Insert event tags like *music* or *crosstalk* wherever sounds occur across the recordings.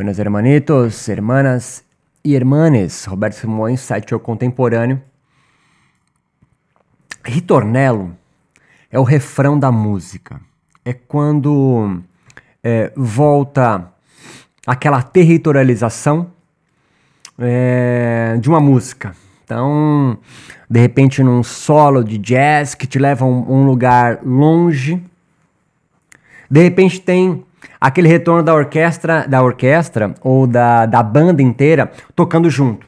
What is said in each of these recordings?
Buenas hermanitos, hermanas e hermanes. Roberto Simões, site Contemporâneo. Ritornello é o refrão da música. É quando é, volta aquela territorialização é, de uma música. Então, de repente, num solo de jazz que te leva a um, um lugar longe. De repente, tem aquele retorno da orquestra, da orquestra ou da, da banda inteira tocando junto.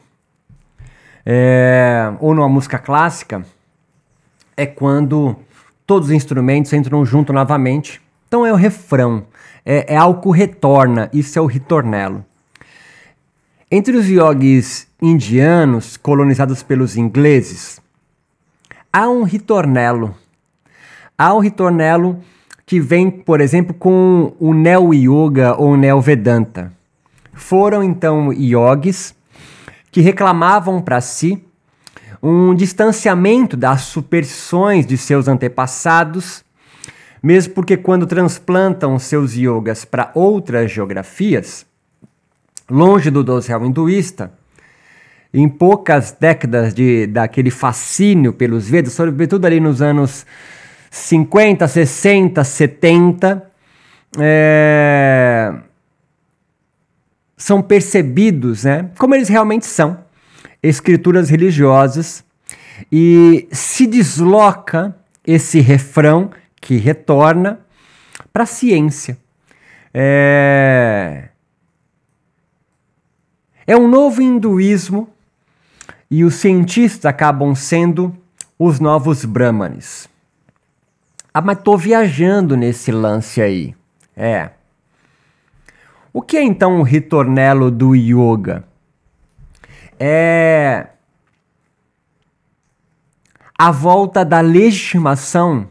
É, ou numa música clássica, é quando todos os instrumentos entram junto novamente. Então é o refrão, é, é algo que retorna, isso é o ritornello. Entre os yogis indianos colonizados pelos ingleses, há um ritornello. Há um ritornello que vem, por exemplo, com o Neo Yoga ou Neo Vedanta. Foram então yogis que reclamavam para si um distanciamento das superstições de seus antepassados, mesmo porque quando transplantam seus yogas para outras geografias, longe do dossial hinduísta, em poucas décadas de, daquele fascínio pelos Vedas, sobretudo ali nos anos 50, 60, 70, é, são percebidos né, como eles realmente são, escrituras religiosas, e se desloca esse refrão que retorna para a ciência. É, é um novo hinduísmo e os cientistas acabam sendo os novos brahmanes. Ah, mas tô viajando nesse lance aí. É. O que é então o ritornelo do yoga? É a volta da legitimação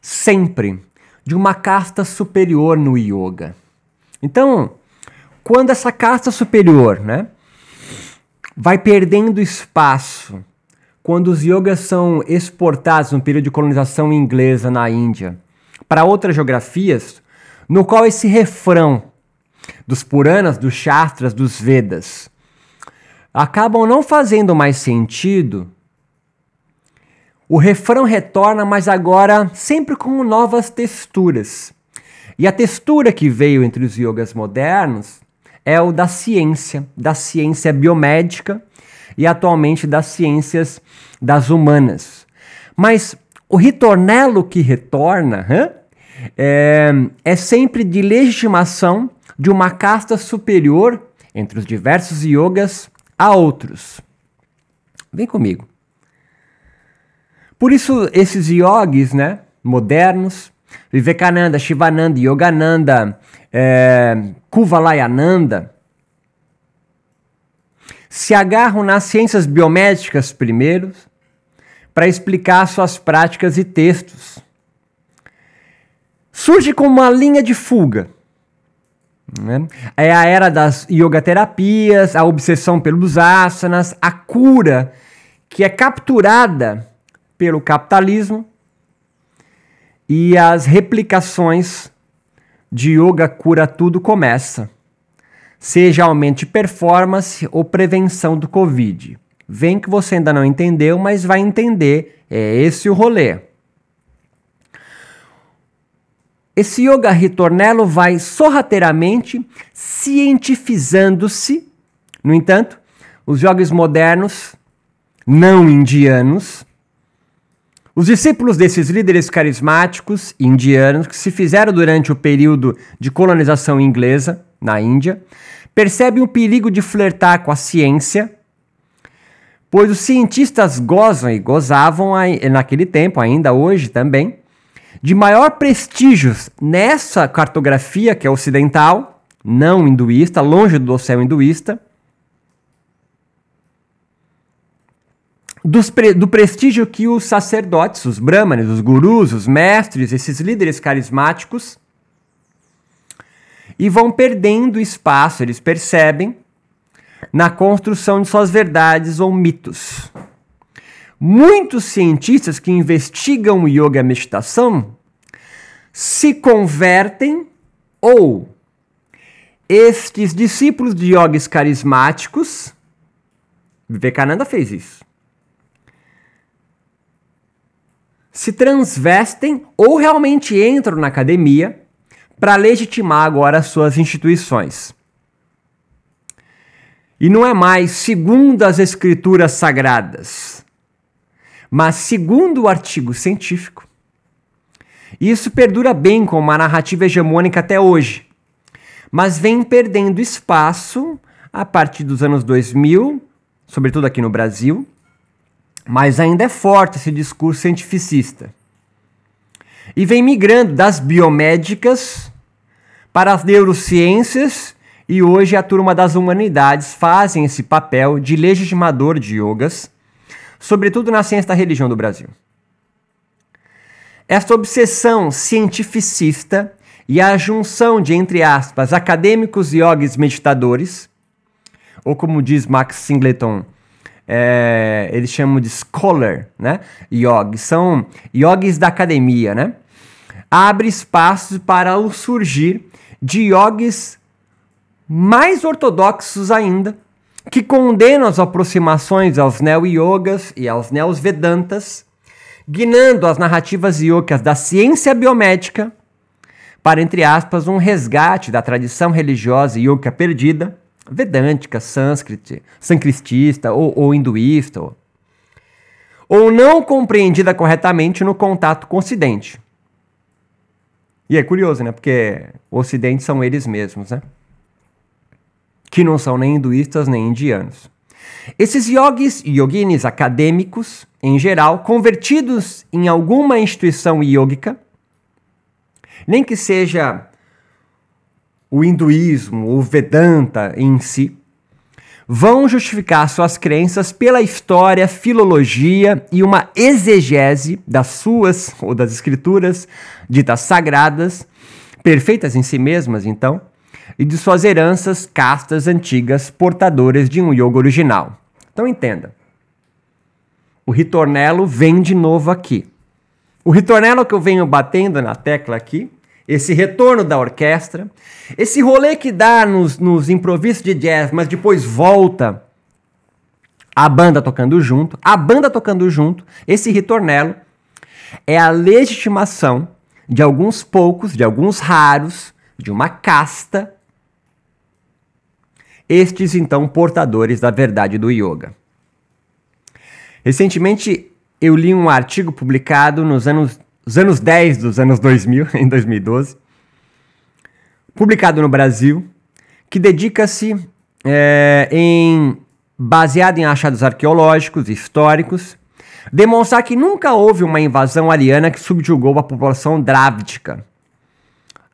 sempre de uma casta superior no yoga. Então, quando essa casta superior, né, vai perdendo espaço, quando os yogas são exportados no período de colonização inglesa na Índia para outras geografias, no qual esse refrão dos Puranas, dos Shastras, dos Vedas acabam não fazendo mais sentido, o refrão retorna, mas agora sempre com novas texturas. E a textura que veio entre os yogas modernos é o da ciência, da ciência biomédica e atualmente das ciências das humanas. Mas o ritornelo que retorna é, é sempre de legitimação de uma casta superior entre os diversos yogas a outros. Vem comigo. Por isso, esses yogis né, modernos, Vivekananda, Shivananda, Yogananda, é, Kuvalayananda, se agarram nas ciências biomédicas primeiro para explicar suas práticas e textos. Surge como uma linha de fuga. Né? É a era das yoga terapias, a obsessão pelos asanas, a cura que é capturada pelo capitalismo e as replicações de yoga cura tudo começa, seja aumento de performance ou prevenção do Covid. Vem que você ainda não entendeu, mas vai entender. É esse o rolê. Esse yoga ritornelo vai sorrateiramente cientificando-se. No entanto, os yogis modernos, não indianos, os discípulos desses líderes carismáticos indianos que se fizeram durante o período de colonização inglesa na Índia, percebem o perigo de flertar com a ciência, pois os cientistas gozam e gozavam naquele tempo, ainda hoje também, de maior prestígio nessa cartografia que é ocidental, não hinduísta, longe do céu hinduísta, pre do prestígio que os sacerdotes, os brahmanes, os gurus, os mestres, esses líderes carismáticos, e vão perdendo espaço, eles percebem, na construção de suas verdades ou mitos. Muitos cientistas que investigam o yoga e a meditação se convertem ou estes discípulos de yogis carismáticos, Vivekananda fez isso, se transvestem ou realmente entram na academia para legitimar agora as suas instituições. E não é mais segundo as escrituras sagradas, mas segundo o artigo científico. E isso perdura bem com uma narrativa hegemônica até hoje, mas vem perdendo espaço a partir dos anos 2000, sobretudo aqui no Brasil, mas ainda é forte esse discurso cientificista. E vem migrando das biomédicas para as neurociências e hoje a turma das humanidades fazem esse papel de legitimador de yogas, sobretudo na ciência da religião do Brasil. Esta obsessão cientificista e a junção de, entre aspas, acadêmicos e yogis meditadores, ou como diz Max Singleton, é, eles chamam de scholar, né? Yogis, são yogis da academia, né? Abre espaços para o surgir de yogis mais ortodoxos ainda, que condenam as aproximações aos neo-yogas e aos neo-vedantas, guinando as narrativas yogas da ciência biomédica para, entre aspas, um resgate da tradição religiosa yoga perdida, vedântica, sânscrita, sancristista ou, ou hinduísta, ou, ou não compreendida corretamente no contato com o Ocidente. E é curioso, né? Porque o Ocidente são eles mesmos, né? Que não são nem hinduístas nem indianos. Esses yogis yoginis acadêmicos, em geral, convertidos em alguma instituição yógica, nem que seja o hinduísmo, o Vedanta em si, vão justificar suas crenças pela história, filologia e uma exegese das suas ou das escrituras ditas sagradas, perfeitas em si mesmas, então, e de suas heranças castas antigas portadoras de um yoga original. Então entenda. O ritornelo vem de novo aqui. O ritornelo que eu venho batendo na tecla aqui esse retorno da orquestra, esse rolê que dá nos, nos improvisos de jazz, mas depois volta a banda tocando junto, a banda tocando junto, esse ritornelo é a legitimação de alguns poucos, de alguns raros, de uma casta, estes então portadores da verdade do yoga. Recentemente eu li um artigo publicado nos anos os anos 10 dos anos 2000, *laughs* em 2012, publicado no Brasil, que dedica-se é, em baseado em achados arqueológicos, históricos, demonstrar que nunca houve uma invasão ariana que subjugou a população drávidica.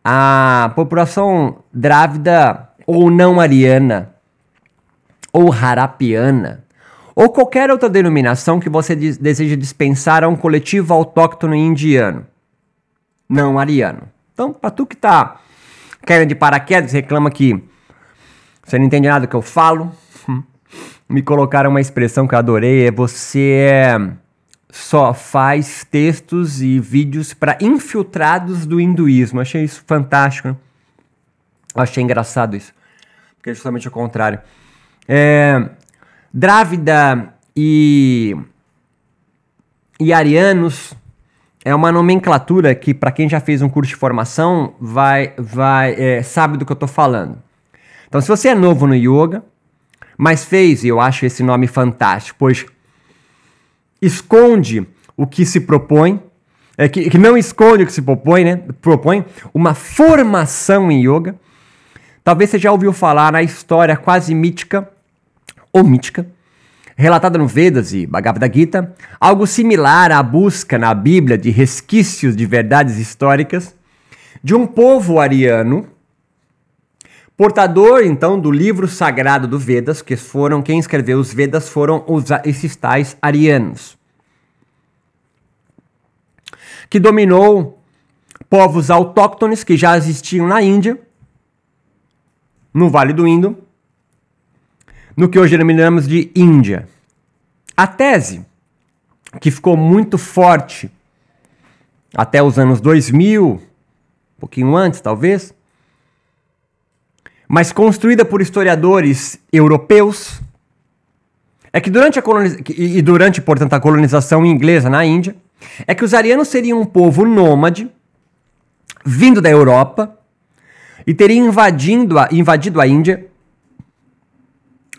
A população drávida ou não ariana ou harapiana ou qualquer outra denominação que você deseja dispensar a um coletivo autóctono indiano, não ariano. Então, para tu que tá caindo de paraquedas, reclama que você não entende nada do que eu falo, *laughs* me colocaram uma expressão que eu adorei, é você é, só faz textos e vídeos para infiltrados do hinduísmo. Achei isso fantástico. Né? Achei engraçado isso. Porque é justamente o contrário. É, Drávida e, e arianos é uma nomenclatura que, para quem já fez um curso de formação, vai, vai é, sabe do que eu estou falando. Então, se você é novo no yoga, mas fez, e eu acho esse nome fantástico, pois esconde o que se propõe, é, que, que não esconde o que se propõe, né? Propõe uma formação em yoga. Talvez você já ouviu falar na história quase mítica ou mítica, relatada no Vedas e Bhagavad Gita, algo similar à busca na Bíblia de resquícios de verdades históricas de um povo ariano, portador então do livro sagrado do Vedas, que foram quem escreveu os Vedas foram os, esses tais arianos, que dominou povos autóctones que já existiam na Índia, no Vale do Indo, no que hoje denominamos de Índia. A tese, que ficou muito forte até os anos 2000, um pouquinho antes talvez, mas construída por historiadores europeus, é que durante a colonização, e durante, portanto, a colonização inglesa na Índia, é que os arianos seriam um povo nômade, vindo da Europa, e teria invadindo a, invadido a Índia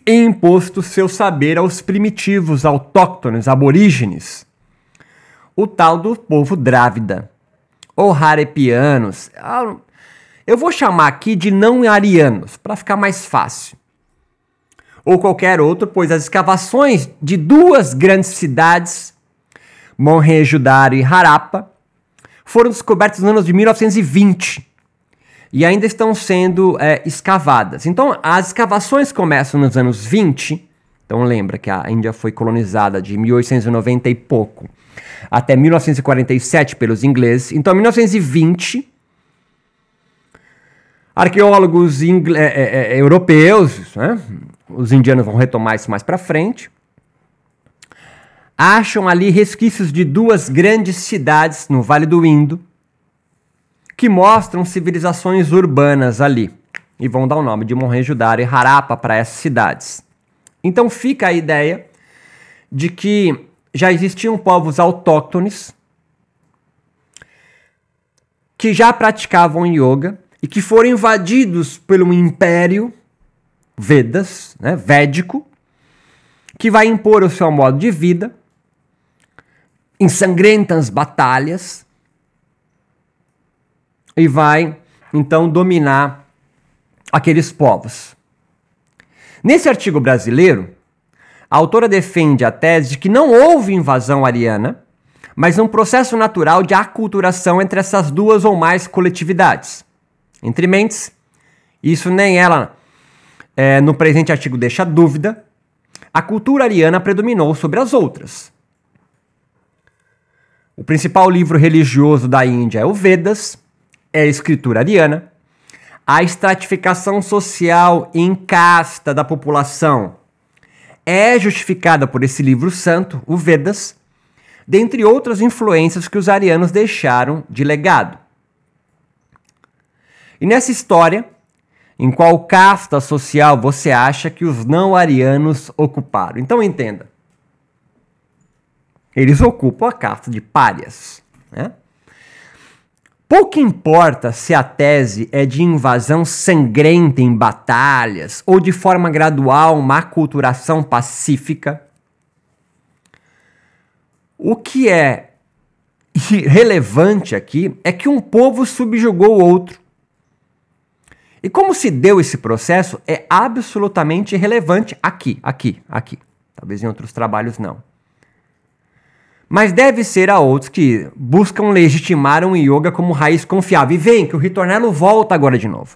e imposto seu saber aos primitivos, autóctones, aborígenes. O tal do povo drávida, ou rarepianos. Ah, eu vou chamar aqui de não arianos, para ficar mais fácil. Ou qualquer outro, pois as escavações de duas grandes cidades, Mohenjo-Daro e Harappa, foram descobertas nos anos de 1920 e ainda estão sendo é, escavadas. Então, as escavações começam nos anos 20. Então, lembra que a Índia foi colonizada de 1890 e pouco até 1947 pelos ingleses. Então, em 1920, arqueólogos é, é, é, europeus, né? os indianos vão retomar isso mais para frente, acham ali resquícios de duas grandes cidades no Vale do Indo que mostram civilizações urbanas ali e vão dar o nome de Mohenjo-Daro e Harappa para essas cidades. Então fica a ideia de que já existiam povos autóctones que já praticavam yoga e que foram invadidos pelo império Vedas, né, védico, que vai impor o seu modo de vida em sangrentas batalhas e vai então dominar aqueles povos. Nesse artigo brasileiro, a autora defende a tese de que não houve invasão ariana, mas um processo natural de aculturação entre essas duas ou mais coletividades. Entre mentes, isso nem ela é, no presente artigo deixa dúvida, a cultura ariana predominou sobre as outras. O principal livro religioso da Índia é o Vedas, é a escritura ariana. A estratificação social em casta da população é justificada por esse livro santo, o Vedas, dentre outras influências que os arianos deixaram de legado. E nessa história, em qual casta social você acha que os não arianos ocuparam? Então entenda. Eles ocupam a casta de párias. Né? Pouco importa se a tese é de invasão sangrenta em batalhas ou de forma gradual uma aculturação pacífica. O que é relevante aqui é que um povo subjugou o outro. E como se deu esse processo é absolutamente irrelevante aqui, aqui, aqui. Talvez em outros trabalhos não mas deve ser a outros que buscam legitimar um yoga como raiz confiável. E vem que o ritornelo volta agora de novo.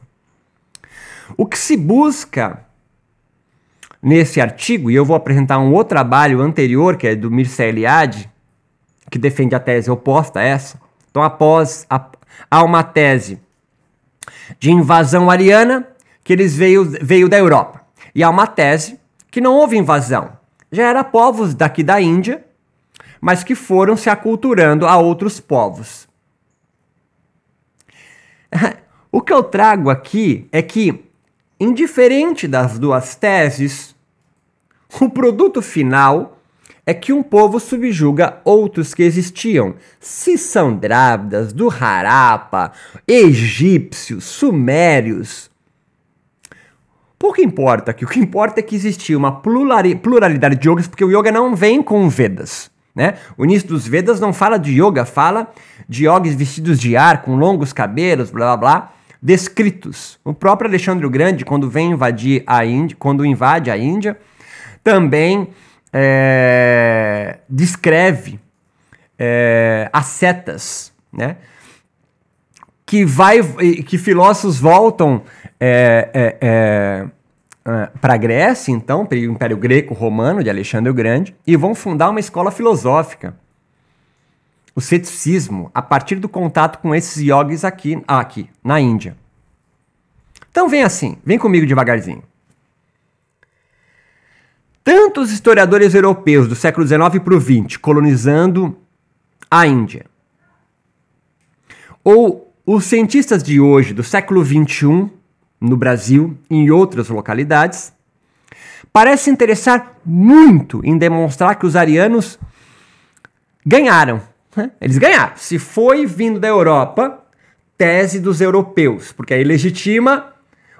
O que se busca nesse artigo, e eu vou apresentar um outro trabalho anterior, que é do Mircea Eliade, que defende a tese oposta a essa. Então, após a, há uma tese de invasão ariana, que eles veio, veio da Europa. E há uma tese que não houve invasão. Já era povos daqui da Índia mas que foram se aculturando a outros povos. *laughs* O que eu trago aqui é que, indiferente das duas teses, o produto final é que um povo subjuga outros que existiam. Se são drávidas, do Harappa, egípcios, sumérios. Pouco importa que o que importa é que existia uma pluralidade de yogas, porque o yoga não vem com Vedas. Né? O início dos Vedas não fala de yoga, fala de yogis vestidos de ar, com longos cabelos, blá blá blá, descritos. O próprio Alexandre o Grande, quando vem invadir a Índia, quando invade a Índia, também é, descreve é, ascetas, né? Que vai, que filósofos voltam é, é, é uh, para a Grécia, então, para o Império Greco-Romano de Alexandre o Grande, e vão fundar uma escola filosófica. O ceticismo, a partir do contato com esses yogis aqui, aqui na Índia. Então vem assim, vem comigo devagarzinho. Tanto os historiadores europeus do século XIX para o XX colonizando a Índia, ou os cientistas de hoje, do século XXI, no Brasil e em outras localidades, parece interessar muito em demonstrar que os arianos ganharam. Né? Eles ganharam. Se foi vindo da Europa, tese dos europeus, porque aí legitima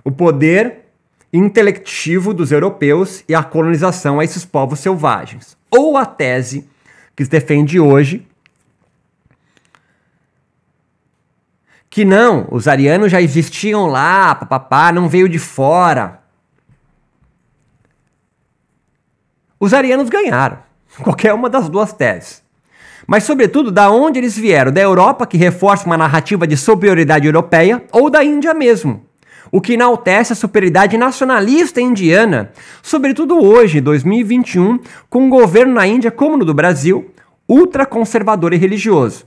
o poder intelectivo dos europeus e a colonização a esses povos selvagens. Ou a tese que se defende hoje que não, os arianos já existiam lá, papapá, não veio de fora. Os arianos ganharam, *laughs* qualquer uma das duas teses. Mas, sobretudo, da onde eles vieram? Da Europa, que reforça uma narrativa de superioridade europeia, ou da Índia mesmo, o que enaltece a superioridade nacionalista indiana, sobretudo hoje, 2021, com um governo na Índia, como no do Brasil, ultraconservador e religioso.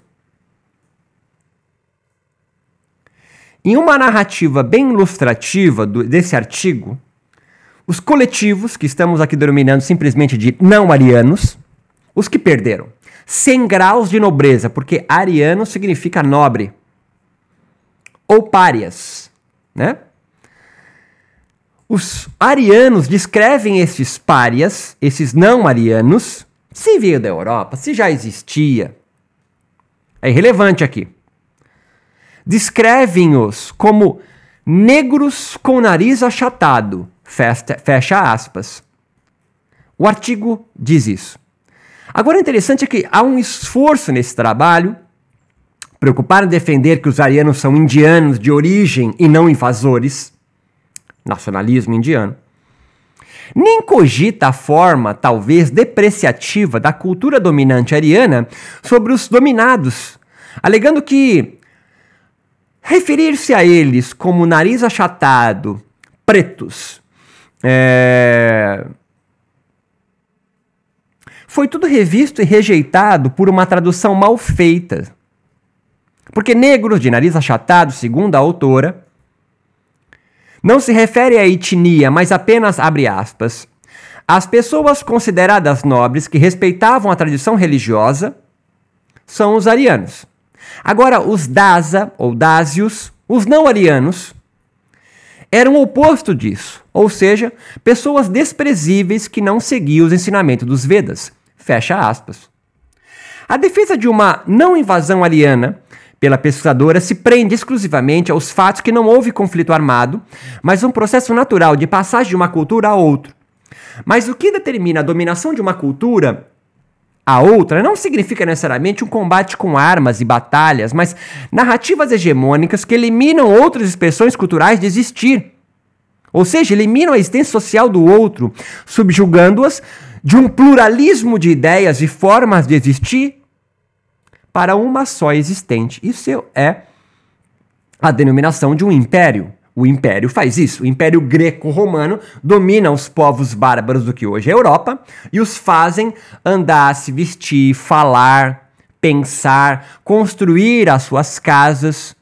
Em uma narrativa bem ilustrativa do, desse artigo, os coletivos, que estamos aqui denominando simplesmente de não arianos, os que perderam 100 graus de nobreza, porque ariano significa nobre, ou párias, né? Os arianos descrevem esses párias, esses não arianos, se veio da Europa, se já existia. É irrelevante aqui descrevem-os como negros com nariz achatado. Fecha aspas. O artigo diz isso. Agora, o interessante é que há um esforço nesse trabalho, preocupado em defender que os arianos são indianos de origem e não invasores, nacionalismo indiano, nem cogita a forma, talvez depreciativa, da cultura dominante ariana sobre os dominados, alegando que Referir-se a eles como nariz achatado, pretos, é... foi tudo revisto e rejeitado por uma tradução mal feita. Porque negros de nariz achatado, segundo a autora, não se refere à etnia, mas apenas abre aspas. As pessoas consideradas nobres que respeitavam a tradição religiosa são os arianos. Agora, os Daza, ou Dásios, os não-arianos, eram o oposto disso, ou seja, pessoas desprezíveis que não seguiam os ensinamentos dos Vedas. Fecha aspas. A defesa de uma não invasão ariana pela pesquisadora se prende exclusivamente aos fatos que não houve conflito armado, mas um processo natural de passagem de uma cultura a outra. Mas o que determina a dominação de uma cultura a outra não significa necessariamente um combate com armas e batalhas, mas narrativas hegemônicas que eliminam outras expressões culturais de existir. Ou seja, eliminam a existência social do outro, subjugando-as de um pluralismo de ideias e formas de existir para uma só existente. Isso é a denominação de um império. O Império faz isso. O Império Greco-Romano domina os povos bárbaros do que hoje é Europa e os fazem andar, se vestir, falar, pensar, construir as suas casas,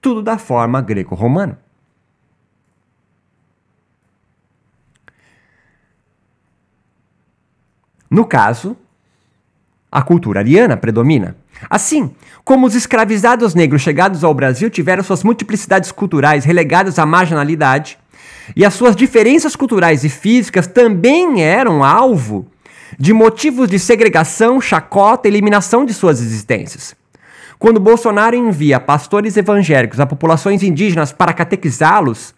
tudo da forma greco-romana. No caso, a cultura ariana predomina. Assim, como os escravizados negros chegados ao Brasil tiveram suas multiplicidades culturais relegadas à marginalidade, e as suas diferenças culturais e físicas também eram alvo de motivos de segregação, chacota e eliminação de suas existências. Quando Bolsonaro envia pastores evangélicos a populações indígenas para catequizá-los,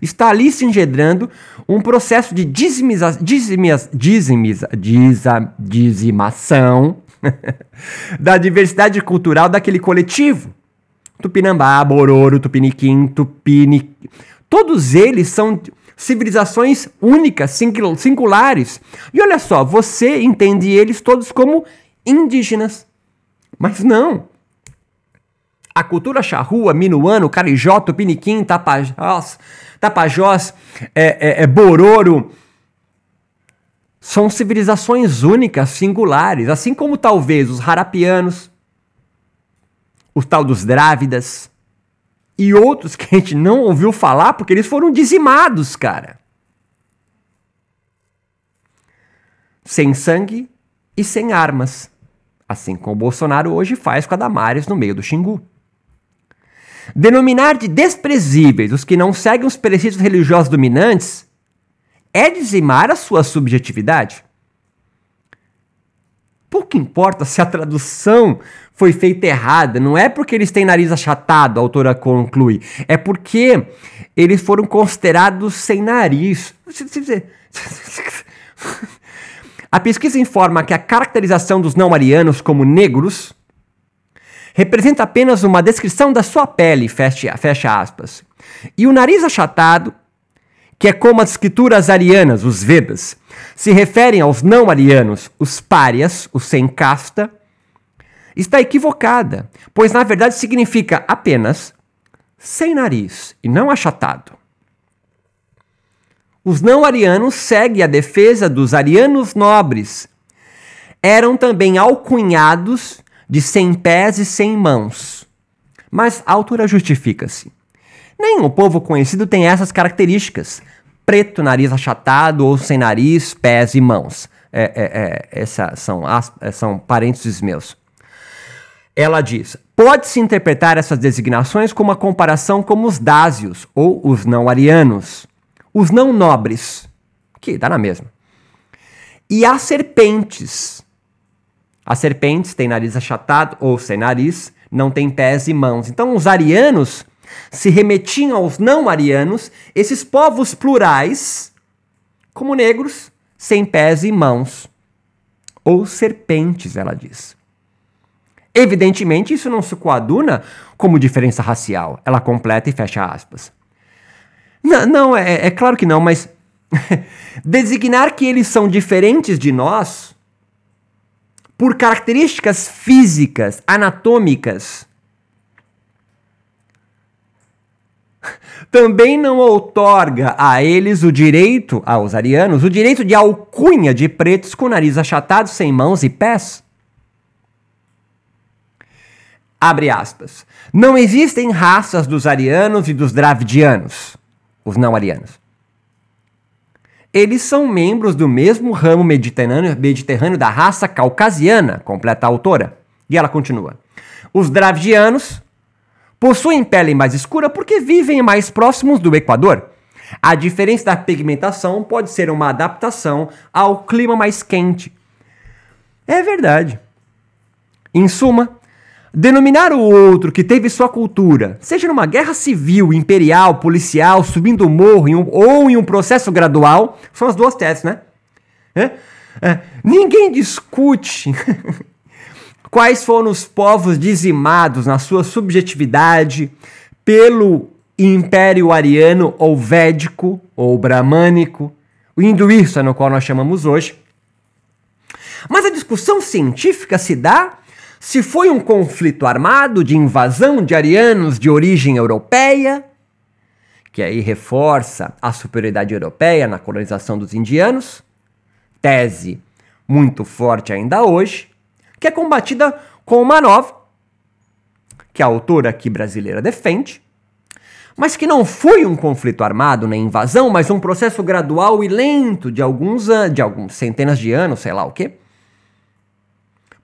está ali se engendrando um processo de dizimiza, dizimiza, dizimiza, dizimação *laughs* da diversidade cultural daquele coletivo. Tupinambá, Bororo, Tupiniquim, Tupini. Todos eles são civilizações únicas, singulares. E olha só, você entende eles todos como indígenas. Mas não. A cultura charrua, minuano, carijó, tupiniquim, tapajós, tapajós é, é, é bororo, são civilizações únicas, singulares, assim como talvez os harapianos, o tal dos drávidas e outros que a gente não ouviu falar porque eles foram dizimados, cara. Sem sangue e sem armas, assim como o Bolsonaro hoje faz com a Damares no meio do Xingu. Denominar de desprezíveis os que não seguem os preceitos religiosos dominantes é dizimar a sua subjetividade. Pouco importa se a tradução foi feita errada, não é porque eles têm nariz achatado, a autora conclui, é porque eles foram considerados sem nariz. *laughs* A pesquisa informa que a caracterização dos não-arianos como negros representa apenas uma descrição da sua pele, fecha, fecha aspas. E o nariz achatado, que é como as escrituras arianas, os Vedas, se referem aos não-arianos, os párias, os sem casta, está equivocada, pois na verdade significa apenas sem nariz e não achatado. Os não-arianos seguem a defesa dos arianos nobres. Eram também alcunhados de sem pés e sem mãos. Mas a altura justifica-se. Nenhum povo conhecido tem essas características: preto, nariz achatado ou sem nariz, pés e mãos. É, é, é, são, é, são parênteses meus. Ela diz: pode-se interpretar essas designações como uma comparação com os dásios ou os não-arianos os não nobres, que dá na mesma. E as serpentes. As serpentes têm nariz achatado ou sem nariz, não têm pés e mãos. Então os arianos se remetiam aos não arianos, esses povos plurais, como negros, sem pés e mãos. Ou serpentes, ela diz. Evidentemente, isso não se coaduna como diferença racial. Ela completa e fecha aspas. Não, não é, é claro que não, mas *laughs* designar que eles são diferentes de nós por características físicas, anatômicas, também não outorga a eles o direito, aos arianos, o direito de alcunha de pretos com nariz achatado, sem mãos e pés. Abre aspas. Não existem raças dos arianos e dos dravidianos os não-arianos. Eles são membros do mesmo ramo mediterrâneo, mediterrâneo da raça caucasiana, completa a autora. E ela continua. Os dravidianos possuem pele mais escura porque vivem mais próximos do Equador. A diferença da pigmentação pode ser uma adaptação ao clima mais quente. É verdade. Em suma, Denominar o outro que teve sua cultura, seja numa guerra civil, imperial, policial, subindo o morro em um, ou em um processo gradual, são as duas teses, né? É? É. Ninguém discute *laughs* quais foram os povos dizimados na sua subjetividade pelo Império Ariano ou Védico ou Bramânico, o hinduísta no qual nós chamamos hoje. Mas a discussão científica se dá se foi um conflito armado de invasão de arianos de origem europeia, que aí reforça a superioridade europeia na colonização dos indianos, tese muito forte ainda hoje, que é combatida com uma nova, que a autora aqui brasileira defende, mas que não foi um conflito armado nem invasão, mas um processo gradual e lento de alguns anos, de alguns centenas de anos, sei lá o quê,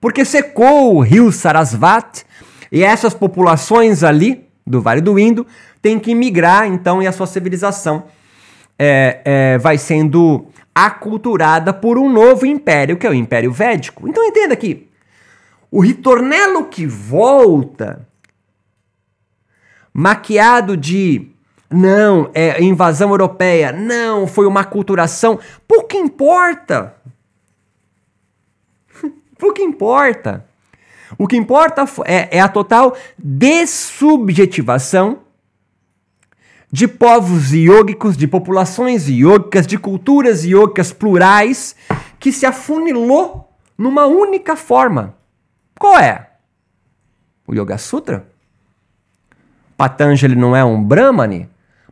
porque secou o rio Sarasvati e essas populações ali do Vale do Indo têm que migrar, então, e a sua civilização é, é, vai sendo aculturada por um novo império, que é o Império Védico. Então entenda aqui, o ritornelo que volta, maquiado de não, é invasão europeia, não, foi uma aculturação, pouco importa. *laughs* O que importa? O que importa é, é a total dessubjetivação de povos iógicos, de populações iógicas, de culturas iógicas plurais, que se afunilou numa única forma. Qual é? O Yoga Sutra? Patanjali não é um Brahmani?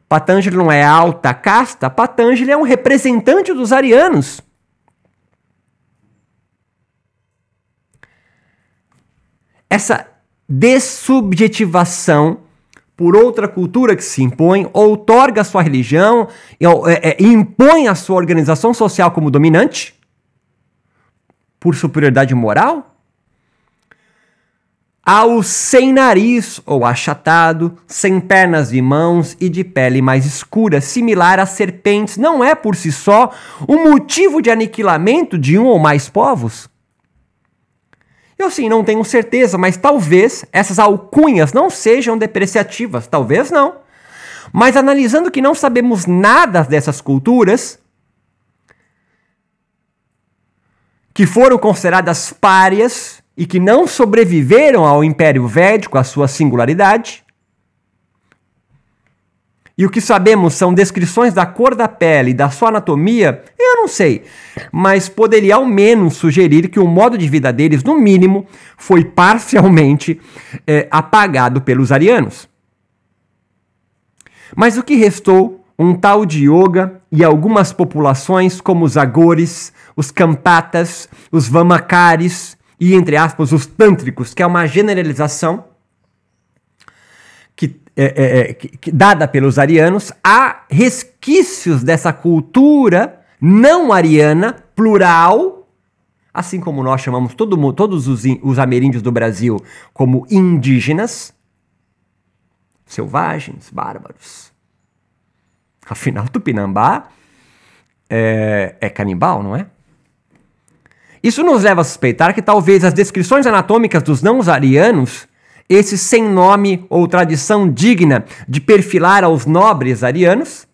Patanjali não é alta casta? Patanjali é um representante dos arianos. essa dessubjetivação por outra cultura que se impõe, outorga a sua religião, é, é, impõe a sua organização social como dominante, por superioridade moral? Ao sem nariz ou achatado, sem pernas e mãos e de pele mais escura, similar às serpentes, não é por si só um motivo de aniquilamento de um ou mais povos? Eu sim, não tenho certeza, mas talvez essas alcunhas não sejam depreciativas, talvez não. Mas analisando que não sabemos nada dessas culturas, que foram consideradas párias, e que não sobreviveram ao Império Védico, a sua singularidade. E o que sabemos são descrições da cor da pele da sua anatomia, eu não sei, mas poderia ao menos sugerir que o modo de vida deles, no mínimo, foi parcialmente é, apagado pelos arianos. Mas o que restou? Um tal de yoga e algumas populações como os agores, os campatas, os vamakaris e, entre aspas, os tântricos, que é uma generalização que, é, é, é, que, dada pelos arianos, há resquícios dessa cultura não ariana, plural, assim como nós chamamos todo, todos os, os ameríndios do Brasil como indígenas, selvagens, bárbaros. Afinal, Tupinambá é, é canibal, não é? Isso nos leva a suspeitar que talvez as descrições anatômicas dos não-arianos, esse sem nome ou tradição digna de perfilar aos nobres arianos,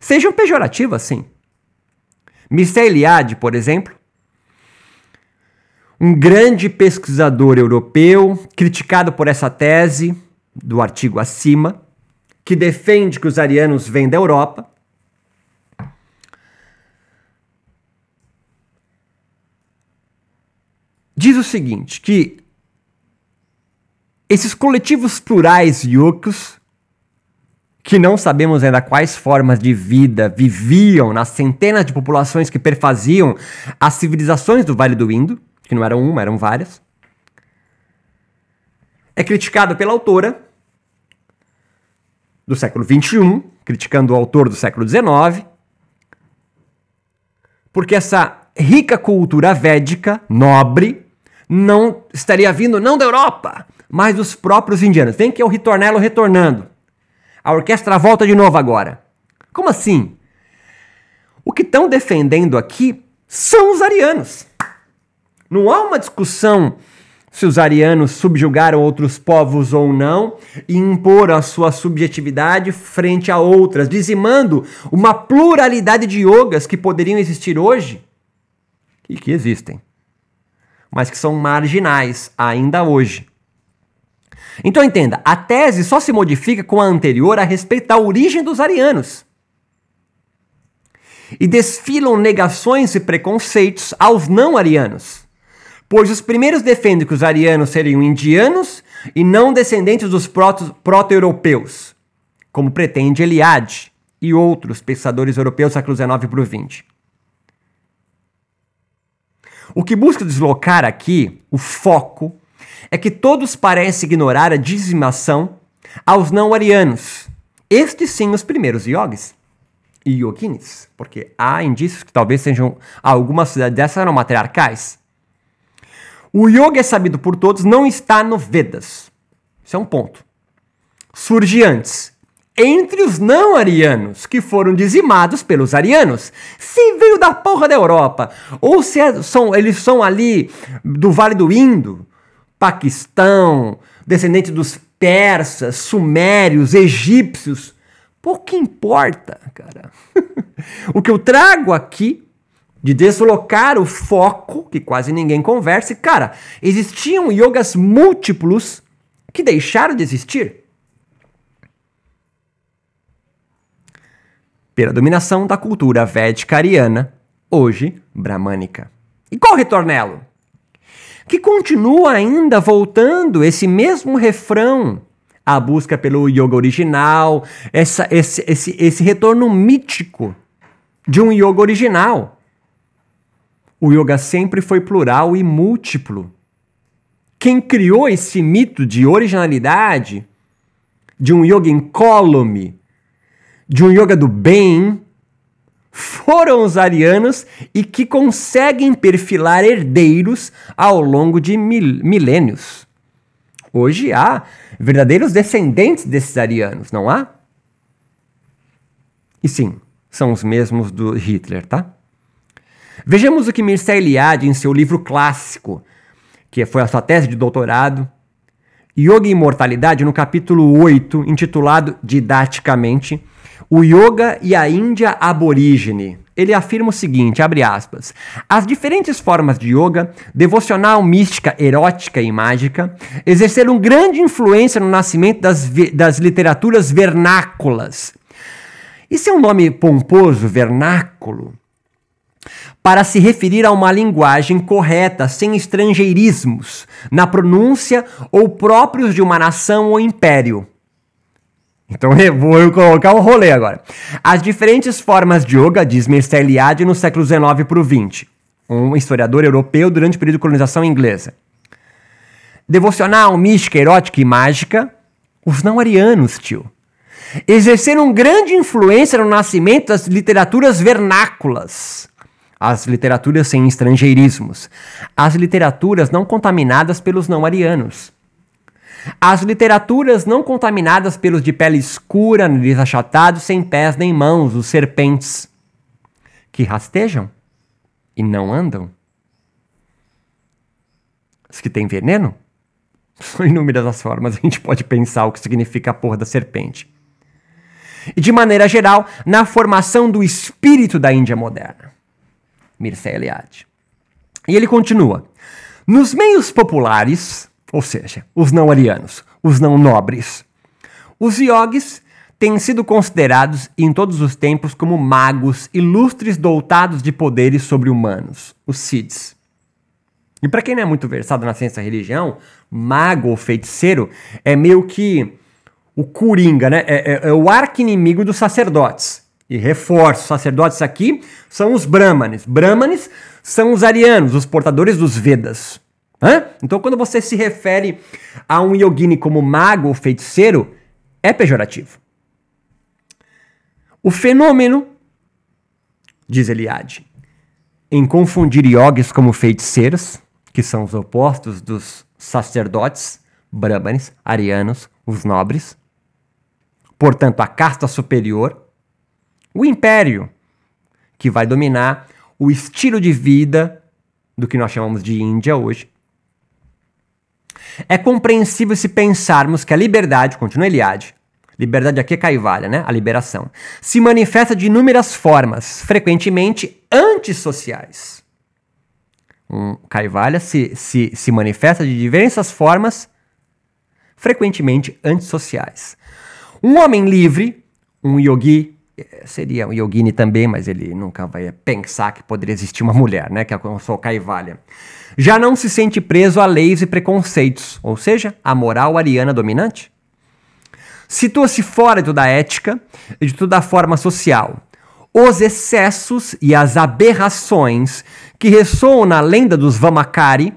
sejam pejorativas, sim. Mircea Eliade, por exemplo, um grande pesquisador europeu, criticado por essa tese do artigo acima, que defende que os arianos vêm da Europa, diz o seguinte, que esses coletivos plurais yokos, que não sabemos ainda quais formas de vida viviam nas centenas de populações que perfaziam as civilizações do Vale do Indo, que não eram uma, eram várias, é criticado pela autora do século XXI, criticando o autor do século XIX, porque essa rica cultura védica, nobre, não estaria vindo não da Europa, mas dos próprios indianos. Vem que é o ritornelo retornando. A orquestra volta de novo agora. Como assim? O que estão defendendo aqui são os arianos. Não há uma discussão se os arianos subjugaram outros povos ou não e impor a sua subjetividade frente a outras, dizimando uma pluralidade de yogas que poderiam existir hoje e que existem mas que são marginais ainda hoje. Então entenda, a tese só se modifica com a anterior a respeito da origem dos arianos. E desfilam negações e preconceitos aos não arianos, pois os primeiros defendem que os arianos seriam indianos e não descendentes dos proto-europeus, como pretende Eliade e outros pensadores europeus do século XIX para o XX. O que busca deslocar aqui, o foco, é que todos parecem ignorar a dizimação aos não-arianos. Estes sim os primeiros yogis e yoginis, porque há indícios que talvez sejam algumas cidades dessas eram matriarcais. O yoga é sabido por todos, não está no Vedas. Isso é um ponto. Surge antes entre os não arianos, que foram dizimados pelos arianos. Se veio da porra da Europa, ou se é, são, eles são ali do Vale do Indo, Paquistão, descendente dos persas, sumérios, egípcios, pouco importa, cara. *laughs* o que eu trago aqui de deslocar o foco, que quase ninguém conversa, cara, existiam yogas múltiplos que deixaram de existir. Pela dominação da cultura védica ariana, hoje bramânica. E qual retornelo? Que continua ainda voltando esse mesmo refrão, a busca pelo yoga original, essa, esse, esse, esse retorno mítico de um yoga original. O yoga sempre foi plural e múltiplo. Quem criou esse mito de originalidade, de um yoga incólume, de um yoga do bem foram os arianos e que conseguem perfilar herdeiros ao longo de mil, milênios. Hoje há verdadeiros descendentes desses arianos, não há? E sim, são os mesmos do Hitler, tá? Vejamos o que Mircea Eliade, em seu livro clássico, que foi a sua tese de doutorado, Yoga e Imortalidade, no capítulo 8, intitulado didaticamente O Yoga e a Índia Aborígene. Ele afirma o seguinte, abre aspas, as diferentes formas de yoga, devocional, mística, erótica e mágica, exerceram grande influência no nascimento das, das literaturas vernáculas. Isso é um nome pomposo, vernáculo, para se referir a uma linguagem correta, sem estrangeirismos, na pronúncia ou próprios de uma nação ou império. Então *laughs* vou colocar um rolê agora. As diferentes formas de yoga, diz Mircea Eliade no século XIX para o XX, um historiador europeu durante o período de colonização inglesa. Devocional, mística, erótica e mágica, os não arianos, tio. Exerceram grande influência no nascimento das literaturas vernáculas as literaturas sem estrangeirismos, as literaturas não contaminadas pelos não arianos, as literaturas não contaminadas pelos de pele escura, nariz achatado, sem pés nem mãos, os serpentes, que rastejam e não andam. Os que têm veneno? *laughs* São inúmeras as formas a gente pode pensar o que significa a porra da serpente. E de maneira geral, na formação do espírito da Índia moderna. Mircea Eliade. E ele continua: Nos meios populares, ou seja, os não arianos, os não nobres, os yogis têm sido considerados em todos os tempos como magos ilustres dotados de poderes sobre-humanos, os Siddhs. E para quem não é muito versado na ciência da religião, mago ou feiticeiro é meio que o coringa, né? É, é, é o arqui-inimigo dos sacerdotes. E reforço, sacerdotes aqui são os brahmanes. Brahmanes são os arianos, os portadores dos Vedas. Hã? Então, quando você se refere a um yogini como mago ou feiticeiro, é pejorativo. O fenômeno, diz Eliade, em confundir yogis como feiticeiros, que são os opostos dos sacerdotes, brahmanes, arianos, os nobres, portanto, a casta superior, o império, que vai dominar o estilo de vida do que nós chamamos de Índia hoje. É compreensível se pensarmos que a liberdade, continua Eliade, liberdade aqui é Caivalha, né? A liberação, se manifesta de inúmeras formas, frequentemente antissociais. Um Caivalha se, se, se manifesta de diversas formas, frequentemente antissociais. Um homem livre, um yogi seria um yogini também, mas ele nunca vai pensar que poderia existir uma mulher, né? Que é o Kaivalya. Já não se sente preso a leis e preconceitos, ou seja, a moral ariana dominante. Situa-se fora de toda ética e de toda a forma social. Os excessos e as aberrações que ressoam na lenda dos Vamakari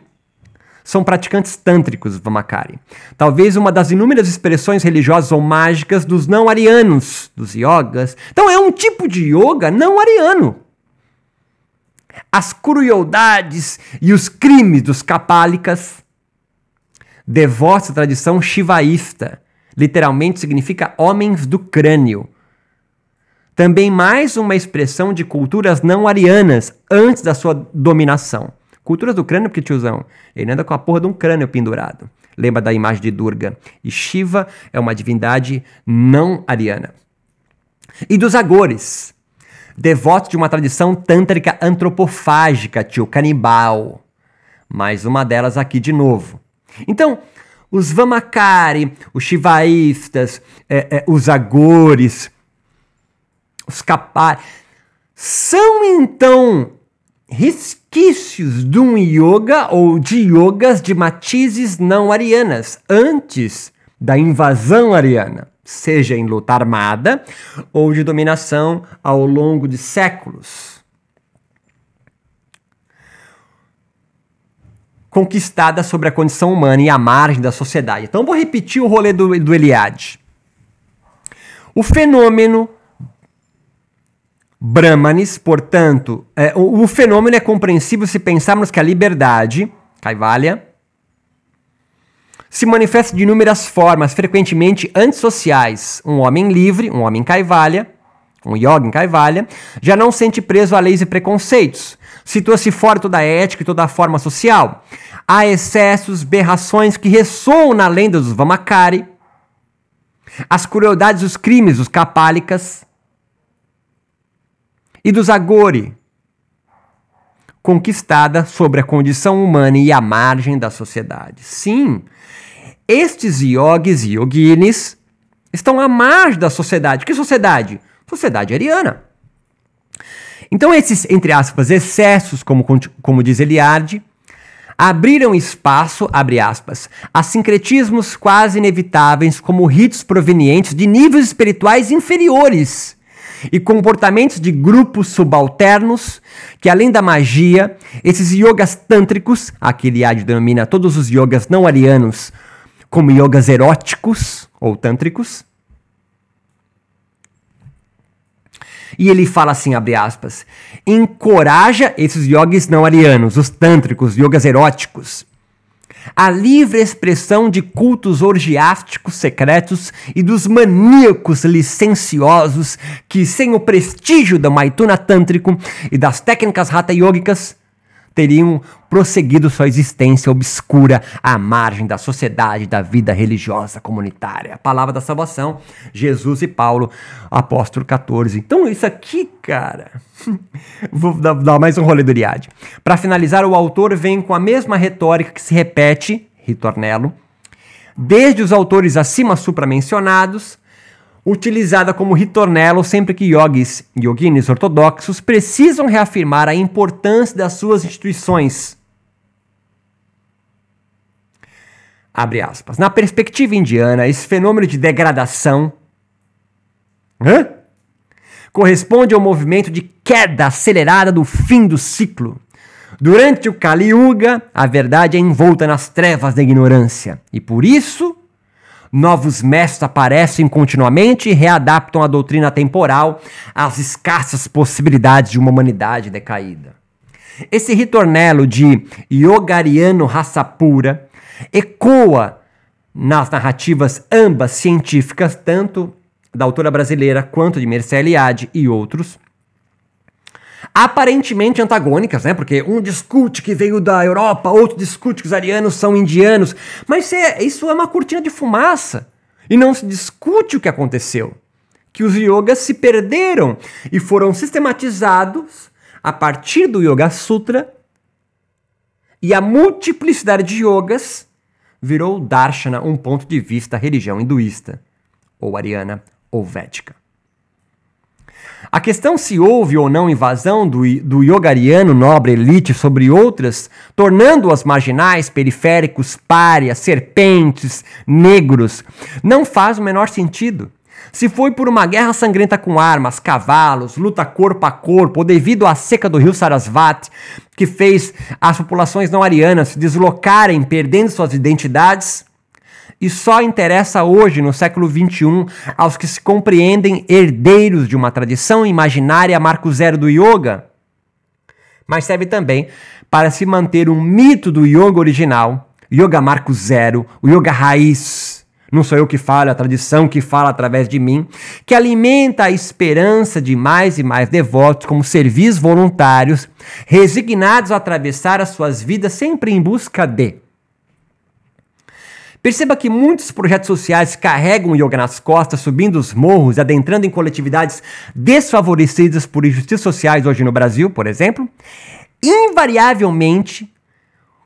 são praticantes tântricos, Vamakari. Talvez uma das inúmeras expressões religiosas ou mágicas dos não arianos, dos yogas. Então é um tipo de yoga não ariano. As crueldades e os crimes dos capálicas, devotos à tradição shivaísta, literalmente significa homens do crânio. Também mais uma expressão de culturas não arianas antes da sua dominação. Culturas do crânio, porque tiozão, ele anda com a porra de um crânio pendurado. Lembra da imagem de Durga. E Shiva é uma divindade não ariana. E dos agores, devotos de uma tradição tântrica antropofágica, tio, canibal. Mais uma delas aqui de novo. Então, os Vamakari, os Shivaístas, é, é, os agores, os Kapari, são então resquícios de um yoga ou de yogas de matizes não arianas, antes da invasão ariana, seja em luta armada ou de dominação ao longo de séculos. Conquistada sobre a condição humana e a margem da sociedade. Então vou repetir o rolê do, do Eliade. O fenômeno Brahmanes, portanto, é, o, o, fenômeno é compreensível se pensarmos que a liberdade, Kaivalya, se manifesta de inúmeras formas, frequentemente antissociais. Um homem livre, um homem caivalha, um yoga em caivalha, já não sente preso a leis e preconceitos. Situa-se fora toda a ética e toda a forma social. Há excessos, berrações que ressoam na lenda dos Vamakari, as crueldades dos crimes dos Kapálicas e dos Agori, conquistada sobre a condição humana e a margem da sociedade. Sim, estes yogis e yoginis estão à margem da sociedade. Que sociedade? Sociedade ariana. Então, esses, entre aspas, excessos, como, como diz Eliade, abriram espaço, abre aspas, a sincretismos quase inevitáveis como ritos provenientes de níveis espirituais inferiores e comportamentos de grupos subalternos que, além da magia, esses yogas tântricos, aqui Eliade denomina todos os yogas não arianos como yogas eróticos ou tântricos, E ele fala assim, abre aspas, encoraja esses yogis não arianos, os tântricos, yogas eróticos, a livre expressão de cultos orgiásticos secretos e dos maníacos licenciosos que, sem o prestígio do Maituna Tântrico e das técnicas hatha yogicas, teriam prosseguido sua existência obscura à margem da sociedade, da vida religiosa comunitária. A palavra da salvação, Jesus e Paulo, apóstolo 14. Então, isso aqui, cara. *laughs* Vou dar, mais um rolê do Riad. Para finalizar, o autor vem com a mesma retórica que se repete, ritornelo, desde os autores acima supramencionados utilizada como ritornelo sempre que yogis yoginis ortodoxos precisam reafirmar a importância das suas instituições. Abre aspas. Na perspectiva indiana, esse fenômeno de degradação hã? corresponde ao movimento de queda acelerada do fim do ciclo. Durante o Kali Yuga, a verdade é envolta nas trevas da ignorância, e por isso Novos mestres aparecem continuamente e readaptam a doutrina temporal às escassas possibilidades de uma humanidade decaída. Esse ritornelo de Yogariano raça pura ecoa nas narrativas ambas científicas, tanto da autora brasileira quanto de Mercé Eliade e outros, aparentemente antagônicas, né? Porque um discute que veio da Europa, outro discute que os arianos são indianos. Mas isso é uma cortina de fumaça. E não se discute o que aconteceu. Que os yogas se perderam e foram sistematizados a partir do Yoga Sutra. E a multiplicidade de yogas virou Darshana, um ponto de vista religião hinduísta, ou ariana, ou védica. A questão se houve ou não invasão do, do yogariano nobre elite sobre outras, tornando-as marginais, periféricos, párias, serpentes, negros, não faz o menor sentido. Se foi por uma guerra sangrenta com armas, cavalos, luta corpo a corpo, ou devido à seca do rio Sarasvati, que fez as populações não arianas se deslocarem, perdendo suas identidades, e só interessa hoje, no século XXI, aos que se compreendem herdeiros de uma tradição imaginária marco zero do yoga, mas serve também para se manter um mito do yoga original, yoga marco zero, o yoga raiz. Não sou eu que falo, é a tradição que fala através de mim, que alimenta a esperança de mais e mais devotos como servis voluntários, resignados a atravessar as suas vidas sempre em busca de Perceba que muitos projetos sociais carregam o yoga nas costas, subindo os morros, adentrando em coletividades desfavorecidas por injustiças sociais hoje no Brasil, por exemplo. Invariavelmente,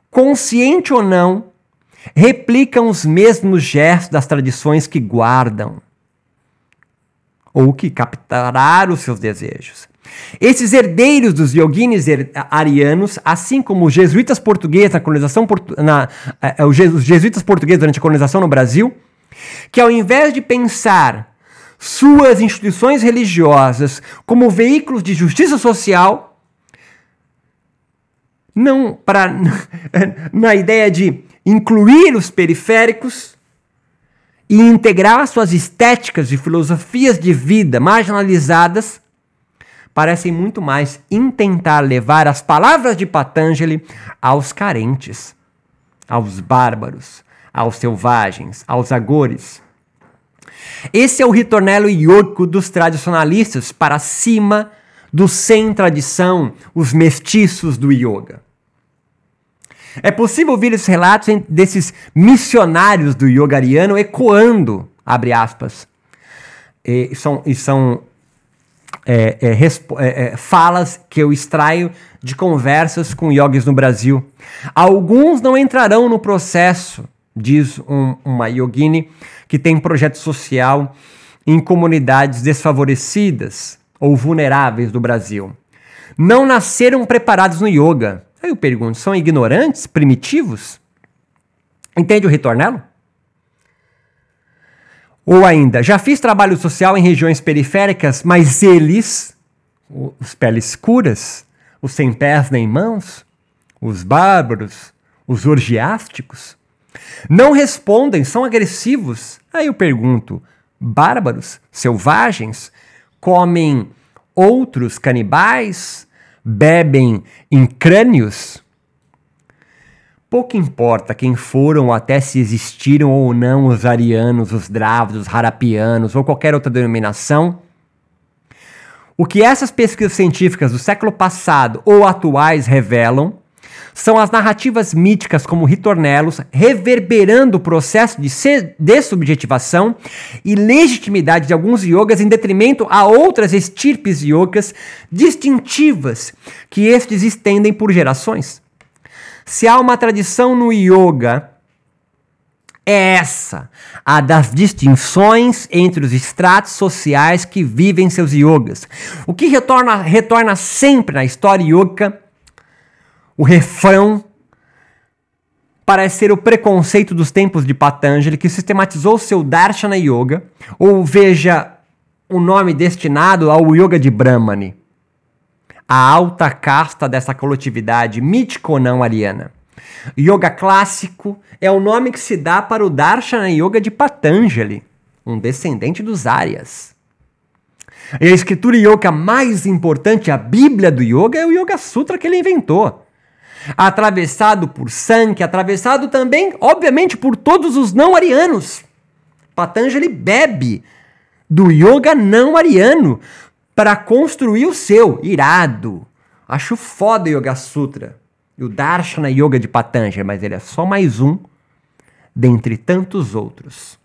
consciente ou não, replicam os mesmos gestos das tradições que guardam ou que capturaram os seus desejos. Esses herdeiros dos yoginis arianos, assim como os jesuítas portugueses na colonização na, uh, os jesuítas portugueses durante a colonização no Brasil, que ao invés de pensar suas instituições religiosas como veículos de justiça social, não para *laughs* na ideia de incluir os periféricos e integrar suas estéticas e filosofias de vida marginalizadas parecem muito mais intentar levar as palavras de Patanjali aos carentes, aos bárbaros, aos selvagens, aos agores. Esse é o ritornelo yogico dos tradicionalistas para cima dos sem tradição, os mestiços do yoga. É possível ouvir esses relatos desses missionários do yogariano ecoando, abre aspas, e são, e são é, é, é, é, falas que eu extraio de conversas com yogis no Brasil. Alguns não entrarão no processo, diz um, uma yogini que tem projeto social em comunidades desfavorecidas ou vulneráveis do Brasil. Não nasceram preparados no yoga. Aí eu pergunto, são ignorantes, primitivos? Entende o ritornelo? Ou ainda, já fiz trabalho social em regiões periféricas, mas eles, os peles escuras, os sem pés nem mãos, os bárbaros, os orgiásticos, não respondem, são agressivos. Aí eu pergunto: bárbaros, selvagens, comem outros canibais, bebem em crânios? Pouco importa quem foram ou até se existiram ou não os arianos, os drávidos, os harapianos ou qualquer outra denominação. O que essas pesquisas científicas do século passado ou atuais revelam são as narrativas míticas como ritornelos reverberando o processo de dessubjetivação e legitimidade de alguns yogas em detrimento a outras estirpes yogas distintivas que estes estendem por gerações. Se há uma tradição no yoga, é essa, a das distinções entre os estratos sociais que vivem seus yogas. O que retorna, retorna sempre na história yoga, o refrão parece ser o preconceito dos tempos de Patanjali, que sistematizou seu Darshana Yoga, ou veja o nome destinado ao Yoga de Brahmani a alta casta dessa coletividade mítico não ariana. Yoga clássico é o nome que se dá para o Darshana Yoga de Patanjali, um descendente dos Aryas. E a escritura yoga mais importante, a Bíblia do Yoga, é o Yoga Sutra que ele inventou. Atravessado por Sankhya, atravessado também, obviamente, por todos os não arianos. Patanjali bebe do yoga não ariano, para construir o seu. Irado. Acho foda o Yoga Sutra e o Darshana Yoga de Patanjali, mas ele é só mais um dentre tantos outros.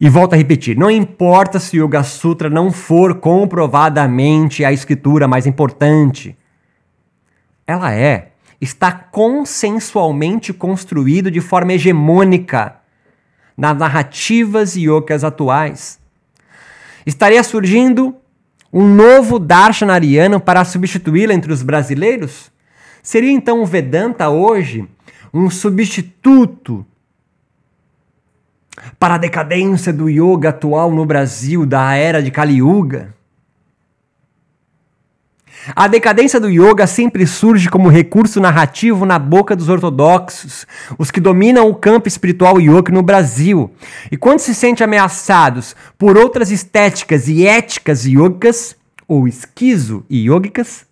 E volto a repetir, não importa se o Yoga Sutra não for comprovadamente a escritura mais importante. Ela é, está consensualmente construído de forma hegemônica nas narrativas yogas atuais. Estaria surgindo um novo darshanariano para substituí-la entre os brasileiros? Seria então o Vedanta hoje um substituto para a decadência do yoga atual no Brasil da era de Kali Yuga? A decadência do yoga sempre surge como recurso narrativo na boca dos ortodoxos, os que dominam o campo espiritual yoga no Brasil. E quando se sente ameaçados por outras estéticas e éticas yogas, ou esquizo yogicas,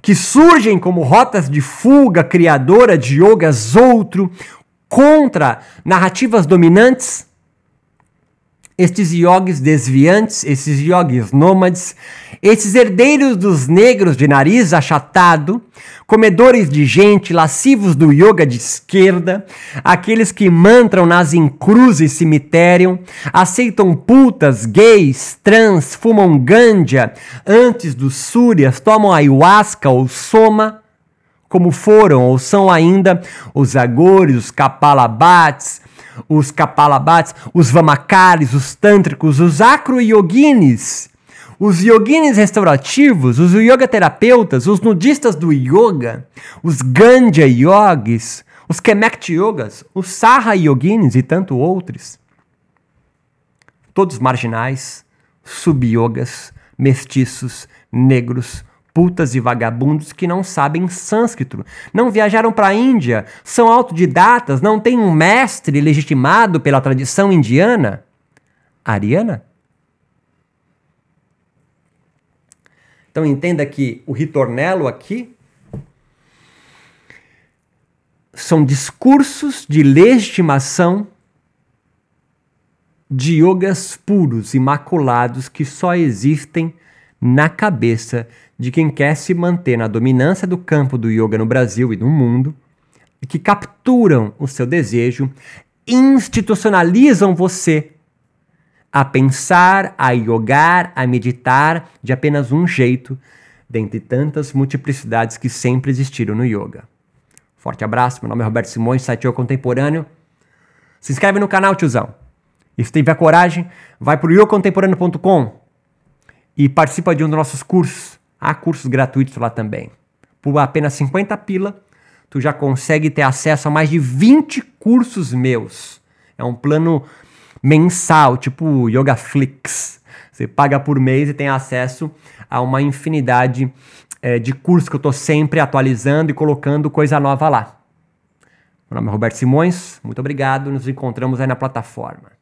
que surgem como rotas de fuga criadora de yogas outro contra narrativas dominantes, estes yogis desviantes, esses yogis nômades, esses herdeiros dos negros de nariz achatado, comedores de gente, lascivos do yoga de esquerda, aqueles que mantram nas encruzes cemitério, aceitam putas, gays, trans, fumam ganja antes dos súrias, tomam ayahuasca ou soma, como foram ou são ainda os agores, os kapalabhats, os kapalabhats, os vamakaris, os tântricos, os acro-yoginis, os yoginis restaurativos, os yoga terapeutas, os nudistas do yoga, os ganja yogis, os kemet yogas, os saha yoginis e tanto outros. Todos marginais, sub-yogas, mestiços, negros, putas e vagabundos que não sabem sânscrito, não viajaram para a Índia, são autodidatas, não têm um mestre legitimado pela tradição indiana? Ariana? Então entenda que o ritornelo aqui são discursos de legitimação de yogas puros, imaculados, que só existem na cabeça de quem quer se manter na dominância do campo do yoga no Brasil e no mundo, e que capturam o seu desejo, institucionalizam você a pensar, a yogar, a meditar de apenas um jeito, dentre tantas multiplicidades que sempre existiram no yoga. Forte abraço, meu nome é Roberto Simões, site Yoga Contemporâneo. Se inscreve no canal, tiozão. E se tiver coragem, vai para o yocontemporâneo.com e participa de um dos nossos cursos. Há cursos gratuitos lá também. Por apenas 50 pila, tu já consegue ter acesso a mais de 20 cursos meus. É um plano mensal, tipo Yoga Flix. Você paga por mês e tem acesso a uma infinidade é, de cursos que eu estou sempre atualizando e colocando coisa nova lá. Meu nome é Roberto Simões, muito obrigado, nos encontramos aí na plataforma.